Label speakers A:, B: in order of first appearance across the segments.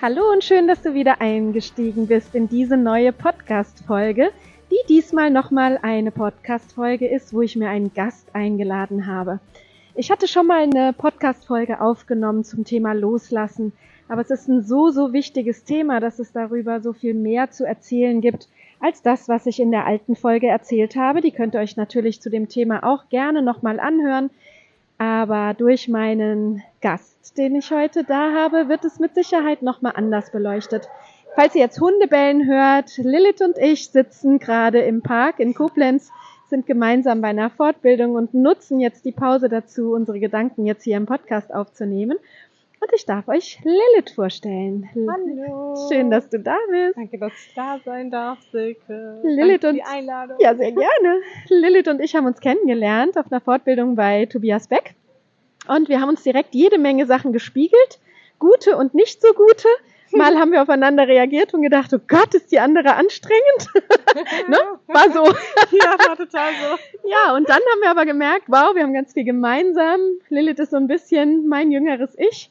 A: Hallo und schön, dass du wieder eingestiegen bist in diese neue Podcast-Folge, die diesmal nochmal eine Podcast-Folge ist, wo ich mir einen Gast eingeladen habe. Ich hatte schon mal eine Podcast-Folge aufgenommen zum Thema Loslassen, aber es ist ein so, so wichtiges Thema, dass es darüber so viel mehr zu erzählen gibt, als das, was ich in der alten Folge erzählt habe. Die könnt ihr euch natürlich zu dem Thema auch gerne nochmal anhören. Aber durch meinen Gast, den ich heute da habe, wird es mit Sicherheit nochmal anders beleuchtet. Falls ihr jetzt Hundebellen hört, Lilith und ich sitzen gerade im Park in Koblenz, sind gemeinsam bei einer Fortbildung und nutzen jetzt die Pause dazu, unsere Gedanken jetzt hier im Podcast aufzunehmen. Und ich darf euch Lilith vorstellen.
B: Hallo.
A: Schön, dass du da bist.
B: Danke, dass ich da sein darf, Silke.
A: Lilith
B: Danke
A: und
B: die Einladung.
A: Ja, sehr gerne. Lilith und ich haben uns kennengelernt auf einer Fortbildung bei Tobias Beck. Und wir haben uns direkt jede Menge Sachen gespiegelt. Gute und nicht so gute. Mal haben wir aufeinander reagiert und gedacht, oh Gott, ist die andere anstrengend. ne? War so.
B: Ja, war total so.
A: Ja, und dann haben wir aber gemerkt, wow, wir haben ganz viel gemeinsam. Lilith ist so ein bisschen mein jüngeres Ich.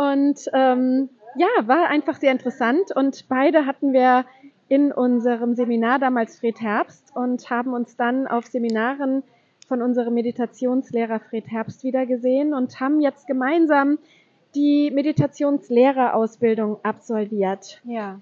A: Und ähm, ja, war einfach sehr interessant. Und beide hatten wir in unserem Seminar damals Fred Herbst und haben uns dann auf Seminaren von unserem Meditationslehrer Fred Herbst wieder gesehen und haben jetzt gemeinsam die Meditationslehrerausbildung absolviert.
B: Ja.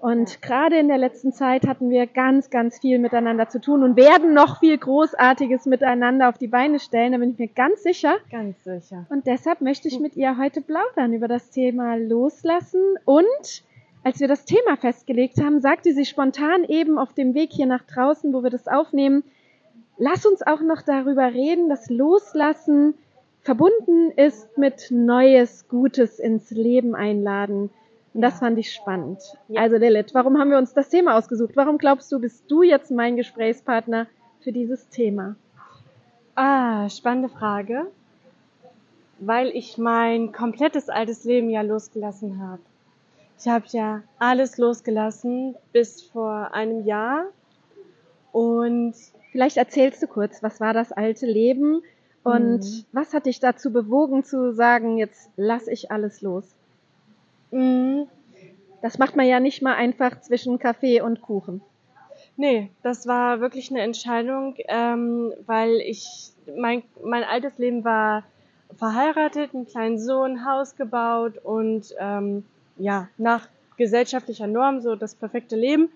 A: Und gerade in der letzten Zeit hatten wir ganz, ganz viel miteinander zu tun und werden noch viel Großartiges miteinander auf die Beine stellen, da bin ich mir ganz sicher.
B: Ganz sicher.
A: Und deshalb möchte ich mit ihr heute plaudern über das Thema Loslassen. Und als wir das Thema festgelegt haben, sagte sie spontan eben auf dem Weg hier nach draußen, wo wir das aufnehmen, lass uns auch noch darüber reden, dass Loslassen verbunden ist mit Neues, Gutes ins Leben einladen. Und das fand ich spannend.
B: Ja.
A: Also Lilith, warum haben wir uns das Thema ausgesucht? Warum glaubst du, bist du jetzt mein Gesprächspartner für dieses Thema?
B: Ah, spannende Frage. Weil ich mein komplettes altes Leben ja losgelassen habe. Ich habe ja alles losgelassen bis vor einem Jahr. Und
A: Vielleicht erzählst du kurz, was war das alte Leben und
B: Mhm.
A: was hat dich dazu bewogen zu sagen, jetzt lass ich alles los?
B: Mh,
A: Das macht man ja nicht mal einfach zwischen Kaffee und Kuchen.
B: Nee, das war wirklich eine Entscheidung, ähm, weil ich, mein, mein altes Leben war verheiratet, einen kleinen Sohn, Haus gebaut und ähm, ja, nach gesellschaftlicher Norm so das perfekte Leben.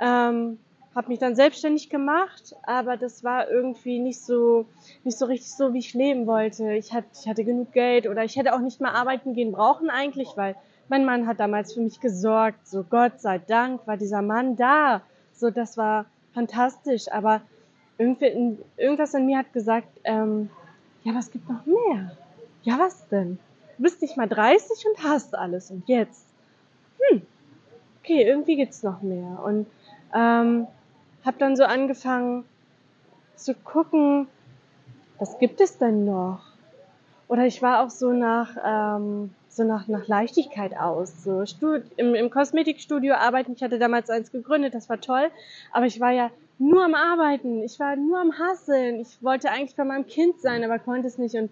B: Ähm, habe mich dann selbstständig gemacht, aber das war irgendwie nicht so nicht so richtig so, wie ich leben wollte. Ich hatte, ich hatte genug Geld oder ich hätte auch nicht mehr arbeiten gehen brauchen eigentlich, weil mein Mann hat damals für mich gesorgt. So Gott sei Dank war dieser Mann da. So das war fantastisch, aber irgendwie, irgendwas in mir hat gesagt, ähm, ja, es gibt noch mehr. Ja, was denn? Du bist nicht mal 30 und hast alles und jetzt? Hm, okay, irgendwie gibt's noch mehr und ähm, habe dann so angefangen zu gucken, was gibt es denn noch? Oder ich war auch so nach, ähm, so nach, nach Leichtigkeit aus. So Stud im, im Kosmetikstudio arbeiten. Ich hatte damals eins gegründet, das war toll. Aber ich war ja nur am Arbeiten. Ich war nur am Hasseln. Ich wollte eigentlich bei meinem Kind sein, aber konnte es nicht. Und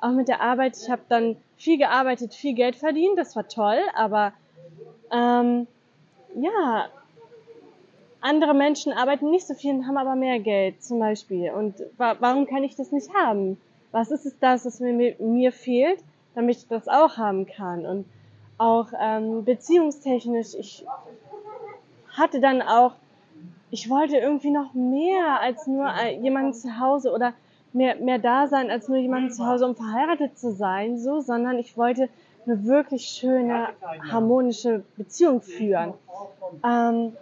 B: auch mit der Arbeit, ich habe dann viel gearbeitet, viel Geld verdient. Das war toll. Aber ähm, ja, andere Menschen arbeiten nicht so viel und haben aber mehr Geld zum Beispiel. Und wa warum kann ich das nicht haben? Was ist es das, was mir, mir fehlt, damit ich das auch haben kann? Und auch ähm, beziehungstechnisch, ich hatte dann auch, ich wollte irgendwie noch mehr als nur äh, jemanden zu Hause oder mehr, mehr da sein als nur jemanden zu Hause, um verheiratet zu sein, so, sondern ich wollte eine wirklich schöne, harmonische Beziehung führen. Ähm,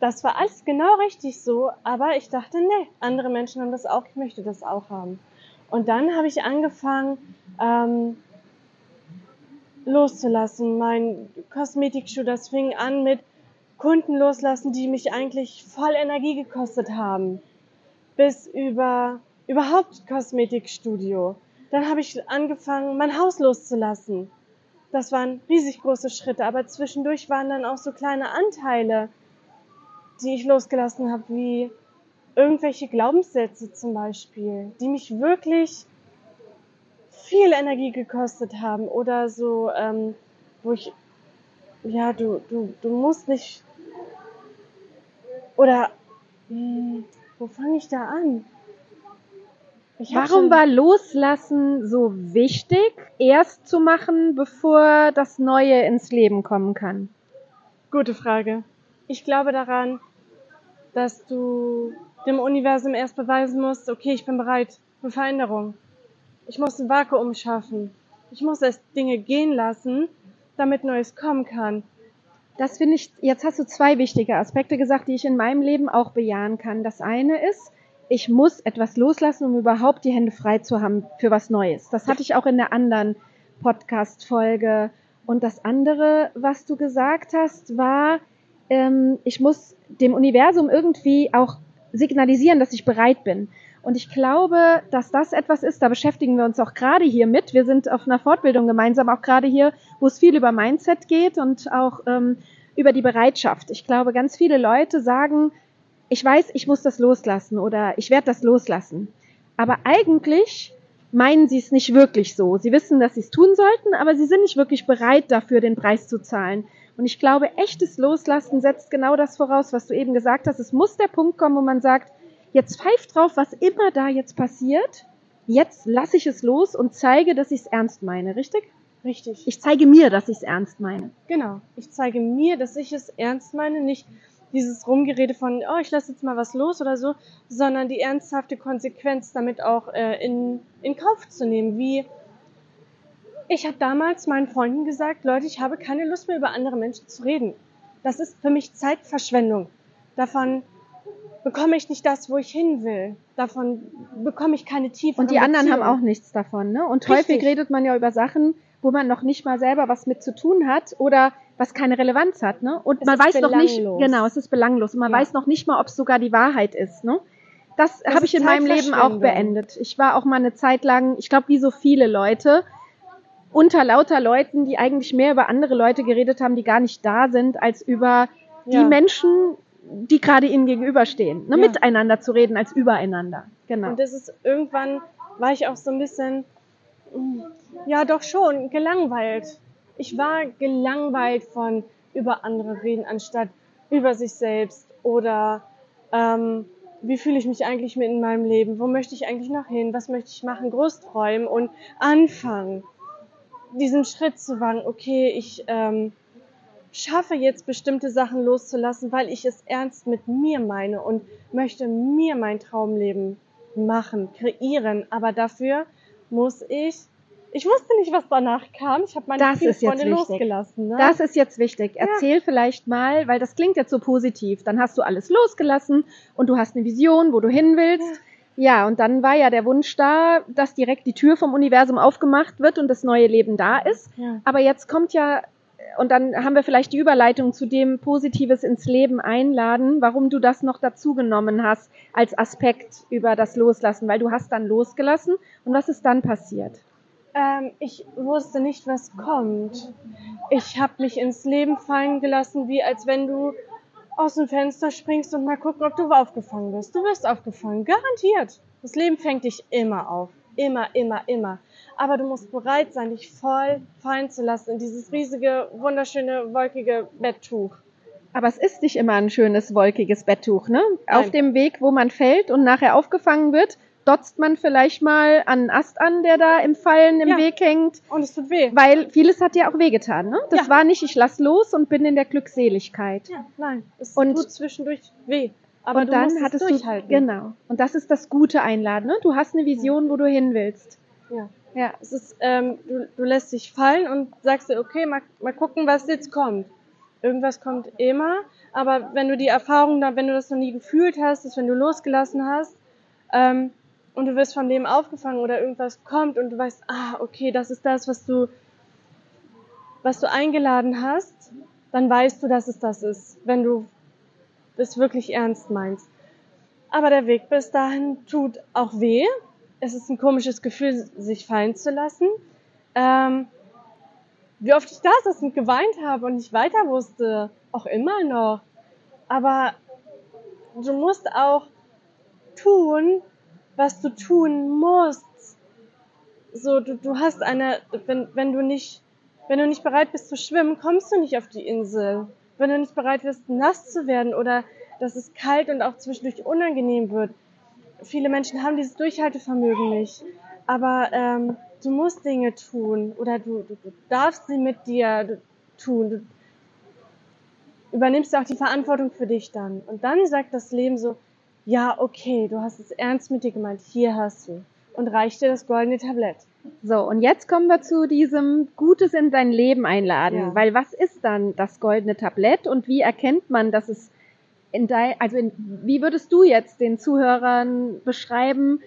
B: das war alles genau richtig so, aber ich dachte, nee, andere Menschen haben das auch, ich möchte das auch haben. Und dann habe ich angefangen, ähm, loszulassen. Mein Kosmetikschuh, das fing an mit Kunden loslassen, die mich eigentlich voll Energie gekostet haben. Bis über überhaupt Kosmetikstudio. Dann habe ich angefangen, mein Haus loszulassen. Das waren riesig große Schritte, aber zwischendurch waren dann auch so kleine Anteile, die ich losgelassen habe, wie irgendwelche Glaubenssätze zum Beispiel, die mich wirklich viel Energie gekostet haben oder so, ähm, wo ich, ja, du, du, du musst nicht, oder, mh, hm, wo fange ich da an?
A: Warum war Loslassen so wichtig, erst zu machen, bevor das Neue ins Leben kommen kann?
B: Gute Frage. Ich glaube daran, dass du dem Universum erst beweisen musst, okay, ich bin bereit für Veränderung. Ich muss ein Vakuum schaffen. Ich muss erst Dinge gehen lassen, damit Neues kommen kann.
A: Das finde ich, jetzt hast du zwei wichtige Aspekte gesagt, die ich in meinem Leben auch bejahen kann. Das eine ist, ich muss etwas loslassen, um überhaupt die Hände frei zu haben für was Neues. Das hatte ich auch in der anderen Podcast-Folge. Und das andere, was du gesagt hast, war, ähm, ich muss dem Universum irgendwie auch signalisieren, dass ich bereit bin. Und ich glaube, dass das etwas ist, da beschäftigen wir uns auch gerade hier mit. Wir sind auf einer Fortbildung gemeinsam, auch gerade hier, wo es viel über Mindset geht und auch ähm, über die Bereitschaft. Ich glaube, ganz viele Leute sagen, ich weiß, ich muss das loslassen oder ich werde das loslassen. Aber eigentlich meinen sie es nicht wirklich so. Sie wissen, dass sie es tun sollten, aber sie sind nicht wirklich bereit dafür, den Preis zu zahlen. Und ich glaube, echtes Loslassen setzt genau das voraus, was du eben gesagt hast. Es muss der Punkt kommen, wo man sagt, jetzt pfeift drauf, was immer da jetzt passiert. Jetzt lasse ich es los und zeige, dass ich es ernst meine, richtig?
B: Richtig.
A: Ich zeige mir, dass ich es ernst meine.
B: Genau. Ich zeige mir, dass ich es ernst meine, nicht dieses Rumgerede von, oh, ich lasse jetzt mal was los oder so, sondern die ernsthafte Konsequenz damit auch äh, in, in Kauf zu nehmen. Wie ich habe damals meinen Freunden gesagt, Leute, ich habe keine Lust mehr über andere Menschen zu reden. Das ist für mich Zeitverschwendung. Davon bekomme ich nicht das, wo ich hin will. Davon bekomme ich keine Tiefe.
A: Und die anderen haben auch nichts davon, ne? Und Richtig. häufig redet man ja über Sachen, wo man noch nicht mal selber was mit zu tun hat oder was keine Relevanz hat, ne? Und es man weiß noch nicht, genau, es ist belanglos und man ja. weiß noch nicht mal, ob es sogar die Wahrheit ist, ne? Das, das habe ich in meinem Leben auch beendet. Ich war auch mal eine Zeit lang, ich glaube, wie so viele Leute, unter lauter Leuten, die eigentlich mehr über andere Leute geredet haben, die gar nicht da sind, als über ja. die Menschen, die gerade ihnen gegenüberstehen. Ne? Ja. Miteinander zu reden als übereinander.
B: Genau. Und das ist irgendwann war ich auch so ein bisschen, ja doch schon, gelangweilt ich war gelangweilt von über andere reden, anstatt über sich selbst oder ähm, wie fühle ich mich eigentlich mit in meinem Leben, wo möchte ich eigentlich noch hin, was möchte ich machen, groß träumen und anfangen, diesen Schritt zu wagen, okay, ich ähm, schaffe jetzt bestimmte Sachen loszulassen, weil ich es ernst mit mir meine und möchte mir mein Traumleben machen, kreieren, aber dafür muss ich ich wusste nicht, was danach kam. Ich habe meine
A: das ist jetzt wichtig. losgelassen. Ne? Das ist jetzt wichtig. Erzähl ja. vielleicht mal, weil das klingt jetzt so positiv. Dann hast du alles losgelassen und du hast eine Vision, wo du hin willst. Ja. Ja, und dann war ja der Wunsch da, dass direkt die Tür vom Universum aufgemacht wird und das neue Leben da ist. Ja. Aber jetzt kommt ja, und dann haben wir vielleicht die Überleitung zu dem Positives ins Leben einladen, warum du das noch dazu genommen hast als Aspekt über das Loslassen, weil du hast dann losgelassen und was ist dann passiert?
B: Ähm, ich wusste nicht, was kommt. Ich habe mich ins Leben fallen gelassen, wie als wenn du aus dem Fenster springst und mal gucken, ob du aufgefangen wirst. Du wirst aufgefangen, garantiert. Das Leben fängt dich immer auf. Immer, immer, immer. Aber du musst bereit sein, dich voll fallen zu lassen in dieses riesige, wunderschöne, wolkige Betttuch.
A: Aber es ist nicht immer ein schönes, wolkiges Betttuch, ne? Nein. Auf dem Weg, wo man fällt und nachher aufgefangen wird, dotzt man vielleicht mal an einen Ast an, der da im Fallen im ja. Weg hängt.
B: Und es tut weh.
A: Weil vieles hat ja auch wehgetan. Ne? Das ja. war nicht, ich lass los und bin in der Glückseligkeit.
B: Ja, nein, es und, tut zwischendurch weh.
A: Aber und dann hattest du genau. Und das ist das gute Einladen. Ne? Du hast eine Vision, wo du hin willst.
B: Ja. Ja, es ist, ähm, du, du lässt dich fallen und sagst dir, okay, mal, mal gucken, was jetzt kommt. Irgendwas kommt immer, aber wenn du die Erfahrung da, wenn du das noch nie gefühlt hast, dass wenn du losgelassen hast, ähm, und du wirst vom Leben aufgefangen oder irgendwas kommt und du weißt, ah, okay, das ist das, was du was du eingeladen hast, dann weißt du, dass es das ist, wenn du es wirklich ernst meinst. Aber der Weg bis dahin tut auch weh. Es ist ein komisches Gefühl, sich fallen zu lassen. Ähm, wie oft ich da saß und geweint habe und nicht weiter wusste, auch immer noch. Aber du musst auch tun, was du tun musst. So, du, du hast eine, wenn, wenn du nicht, wenn du nicht bereit bist zu schwimmen, kommst du nicht auf die Insel. Wenn du nicht bereit bist, nass zu werden oder dass es kalt und auch zwischendurch unangenehm wird. Viele Menschen haben dieses Durchhaltevermögen nicht. Aber ähm, du musst Dinge tun oder du, du, du darfst sie mit dir tun. Du übernimmst auch die Verantwortung für dich dann. Und dann sagt das Leben so, ja, okay, du hast es ernst mit dir gemeint, hier hast du. Und reicht dir das goldene Tablett.
A: So, und jetzt kommen wir zu diesem Gutes in dein Leben einladen. Ja. Weil was ist dann das goldene Tablett und wie erkennt man, dass es in dein, also in, wie würdest du jetzt den Zuhörern beschreiben,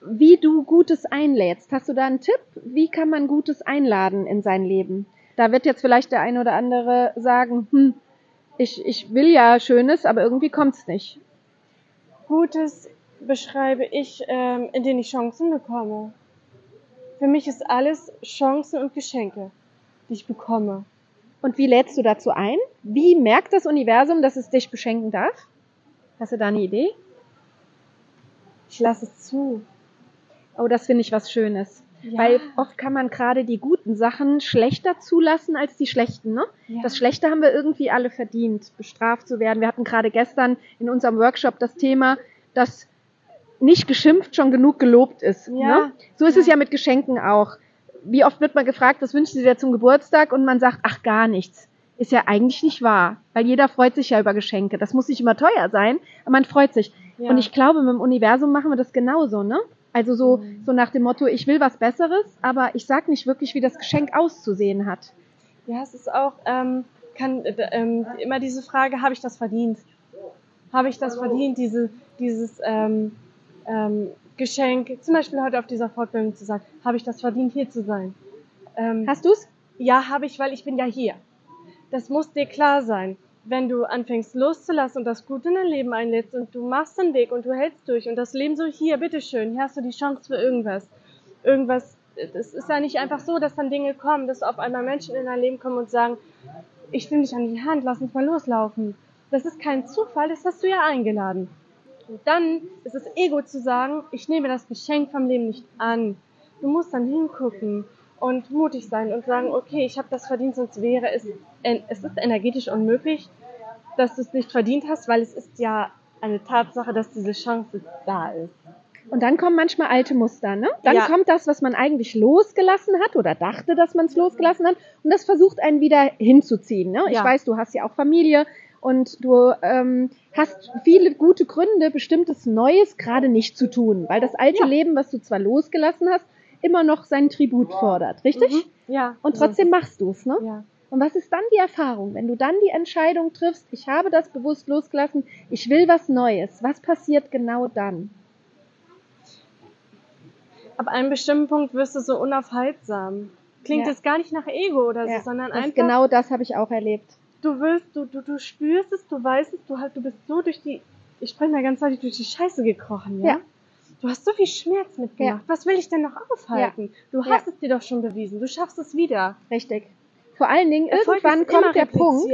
A: wie du Gutes einlädst? Hast du da einen Tipp? Wie kann man Gutes einladen in sein Leben? Da wird jetzt vielleicht der eine oder andere sagen, hm, ich, ich will ja Schönes, aber irgendwie kommt's nicht.
B: Gutes beschreibe ich, ähm, indem ich Chancen bekomme. Für mich ist alles Chancen und Geschenke, die ich bekomme.
A: Und wie lädst du dazu ein? Wie merkt das Universum, dass es dich beschenken darf? Hast du da eine Idee?
B: Ich lasse es zu.
A: Oh, das finde ich was Schönes. Ja. Weil oft kann man gerade die guten Sachen schlechter zulassen als die schlechten. Ne? Ja. Das Schlechte haben wir irgendwie alle verdient, bestraft zu werden. Wir hatten gerade gestern in unserem Workshop das Thema, dass nicht geschimpft schon genug gelobt ist. Ja. Ne? So ist es ja mit Geschenken auch wie oft wird man gefragt, was wünschen Sie dir zum Geburtstag? Und man sagt, ach, gar nichts. Ist ja eigentlich nicht wahr, weil jeder freut sich ja über Geschenke. Das muss nicht immer teuer sein, aber man freut sich. Und ich glaube, mit dem Universum machen wir das genauso, ne? Also so, mhm. so nach dem Motto, ich will was Besseres, aber ich sag nicht wirklich, wie das Geschenk auszusehen hat.
B: Ja, es ist auch ähm, kann, äh, ähm, immer diese Frage, habe ich das verdient? Habe ich das verdient, diese, dieses ähm, ähm, Geschenk, zum Beispiel heute auf dieser Fortbildung zu sagen, habe ich das verdient, hier zu sein?
A: Ähm, Hast du's?
B: Ja, habe ich, weil ich bin ja hier. Das muss dir klar sein. Wenn du anfängst loszulassen und das Gute in dein Leben einlädst und du machst den Weg und du hältst durch und das Leben so hier, bitteschön, hier hast du die Chance für irgendwas. Irgendwas, es ist ja nicht einfach so, dass dann Dinge kommen, dass auf einmal Menschen in dein Leben kommen und sagen, ich nehme dich an die Hand, lass uns mal loslaufen. Das ist kein Zufall, das hast du ja eingeladen. Und dann ist es Ego zu sagen, ich nehme das Geschenk vom Leben nicht an. Du musst dann hingucken und mutig sein und sagen, okay, ich habe das verdient, sonst wäre es, es ist energetisch unmöglich, dass du es nicht verdient hast, weil es ist ja eine Tatsache, dass diese Chance da ist.
A: Und dann kommen manchmal alte Muster, ne? Dann ja. kommt das, was man eigentlich losgelassen hat oder dachte, dass man es losgelassen hat, und das versucht einen wieder hinzuziehen. Ne? Ich weiß, du hast ja auch Familie, und du ähm, hast viele gute Gründe, bestimmtes Neues gerade nicht zu tun, weil das alte ja. Leben, was du zwar losgelassen hast, immer noch seinen Tribut fordert, richtig?
B: Mhm. Ja.
A: Und trotzdem machst du es, ne?
B: Ja.
A: Und was ist dann die Erfahrung, wenn du dann die Entscheidung triffst, ich habe das bewusst losgelassen, ich will was Neues, was passiert genau dann?
B: Ab einem bestimmten Punkt wirst du so unaufhaltsam. Klingt ja. jetzt gar nicht nach Ego oder so, ja. sondern das einfach.
A: Genau das habe ich auch erlebt
B: du willst, du, du, du spürst es, du weißt es, du halt, du bist so durch die, ich spreche mal ganz deutlich, durch die Scheiße gekrochen, ja? ja. Du hast so viel Schmerz mitgemacht. Ja. Was will ich denn noch aufhalten? Ja. Du hast es dir doch schon bewiesen. Du schaffst es wieder.
A: Richtig. Vor allen Dingen, Erfolg irgendwann kommt der Punkt.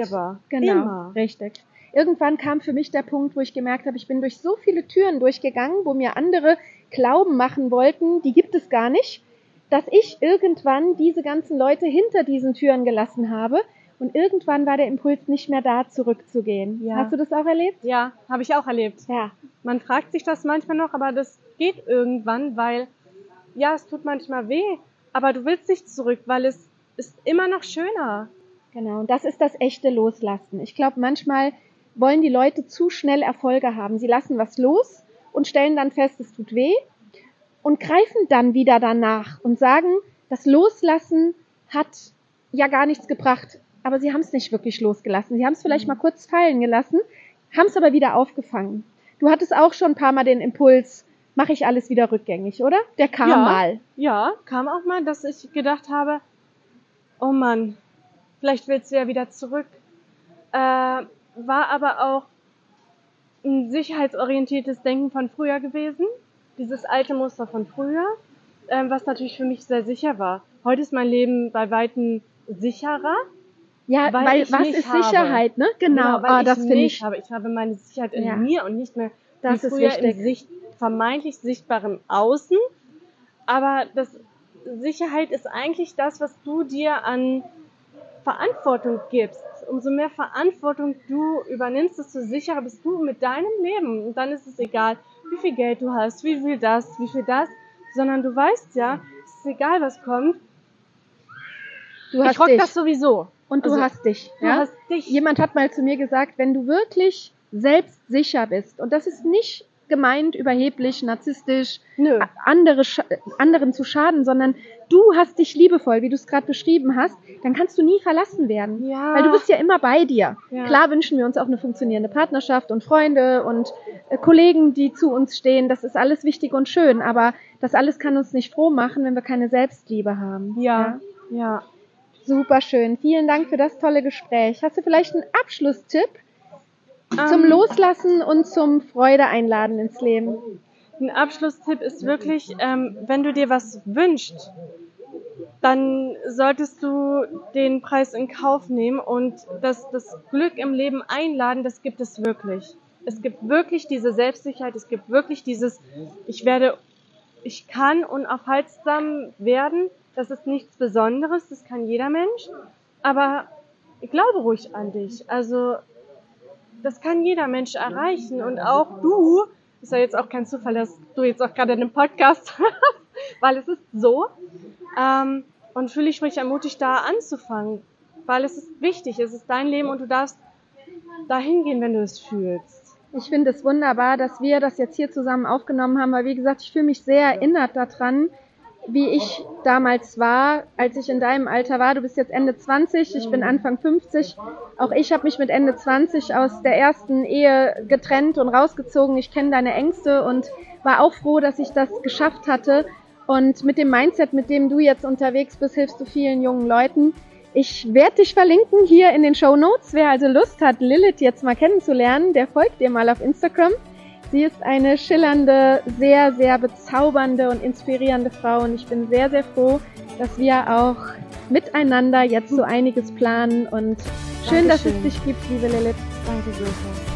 A: Genau. Immer. Richtig. Irgendwann kam für mich der Punkt, wo ich gemerkt habe, ich bin durch so viele Türen durchgegangen, wo mir andere Glauben machen wollten, die gibt es gar nicht, dass ich irgendwann diese ganzen Leute hinter diesen Türen gelassen habe, und irgendwann war der Impuls nicht mehr da, zurückzugehen. Ja. Hast du das auch erlebt?
B: Ja, habe ich auch erlebt.
A: Ja.
B: Man fragt sich das manchmal noch, aber das geht irgendwann, weil ja, es tut manchmal weh, aber du willst nicht zurück, weil es ist immer noch schöner.
A: Genau, und das ist das echte Loslassen. Ich glaube, manchmal wollen die Leute zu schnell Erfolge haben. Sie lassen was los und stellen dann fest, es tut weh und greifen dann wieder danach und sagen, das Loslassen hat ja gar nichts gebracht aber sie haben es nicht wirklich losgelassen. Sie haben es vielleicht mhm. mal kurz fallen gelassen, haben es aber wieder aufgefangen. Du hattest auch schon ein paar Mal den Impuls, mache ich alles wieder rückgängig, oder? Der kam
B: ja,
A: mal.
B: Ja, kam auch mal, dass ich gedacht habe, oh Mann, vielleicht willst du ja wieder zurück. Äh, war aber auch ein sicherheitsorientiertes Denken von früher gewesen, dieses alte Muster von früher, ähm, was natürlich für mich sehr sicher war. Heute ist mein Leben bei weitem sicherer.
A: Ja, weil, weil was ist habe. Sicherheit, ne?
B: Genau, genau weil ah, das finde ich. Habe. Ich habe meine Sicherheit in ja. mir und nicht mehr
A: das ist früher
B: im Sicht, vermeintlich sichtbaren Außen. Aber das Sicherheit ist eigentlich das, was du dir an Verantwortung gibst. Umso mehr Verantwortung du übernimmst, desto sicherer bist du mit deinem Leben. Und dann ist es egal, wie viel Geld du hast, wie viel das, wie viel das, sondern du weißt ja, es ist egal, was kommt.
A: Du ich rock dich. das sowieso. Und du also, hast dich. Du ja? hast dich. Jemand hat mal zu mir gesagt, wenn du wirklich selbstsicher bist, und das ist nicht gemeint, überheblich, narzisstisch, Nö. Andere, anderen zu schaden, sondern du hast dich liebevoll, wie du es gerade beschrieben hast, dann kannst du nie verlassen werden. Ja. Weil du bist ja immer bei dir. Ja. Klar wünschen wir uns auch eine funktionierende Partnerschaft und Freunde und äh, Kollegen, die zu uns stehen. Das ist alles wichtig und schön, aber das alles kann uns nicht froh machen, wenn wir keine Selbstliebe haben.
B: Ja, ja. ja.
A: Super schön. Vielen Dank für das tolle Gespräch. Hast du vielleicht einen Abschlusstipp? Zum ähm. Loslassen und zum Freude einladen ins Leben.
B: Ein Abschlusstipp ist wirklich, ähm, wenn du dir was wünschst, dann solltest du den Preis in Kauf nehmen und das, das Glück im Leben einladen, das gibt es wirklich. Es gibt wirklich diese Selbstsicherheit, es gibt wirklich dieses, ich werde, ich kann unaufhaltsam werden, das ist nichts Besonderes, das kann jeder Mensch, aber ich glaube ruhig an dich. Also das kann jeder Mensch erreichen und auch du, ist ja jetzt auch kein Zufall, dass du jetzt auch gerade einen Podcast hast, weil es ist so. Ähm, und fühle ich mich ermutigt, da anzufangen, weil es ist wichtig, es ist dein Leben und du darfst dahin gehen, wenn du es fühlst.
A: Ich finde es wunderbar, dass wir das jetzt hier zusammen aufgenommen haben, weil wie gesagt, ich fühle mich sehr erinnert daran, wie ich damals war, als ich in deinem Alter war. Du bist jetzt Ende 20, ich bin Anfang 50. Auch ich habe mich mit Ende 20 aus der ersten Ehe getrennt und rausgezogen. Ich kenne deine Ängste und war auch froh, dass ich das geschafft hatte. Und mit dem Mindset, mit dem du jetzt unterwegs bist, hilfst du vielen jungen Leuten. Ich werde dich verlinken hier in den Show Notes. Wer also Lust hat, Lilith jetzt mal kennenzulernen, der folgt dir mal auf Instagram. Sie ist eine schillernde, sehr, sehr bezaubernde und inspirierende Frau und ich bin sehr, sehr froh, dass wir auch miteinander jetzt so einiges planen und schön, Dankeschön. dass es dich gibt, liebe Lilith.
B: Danke, Silke.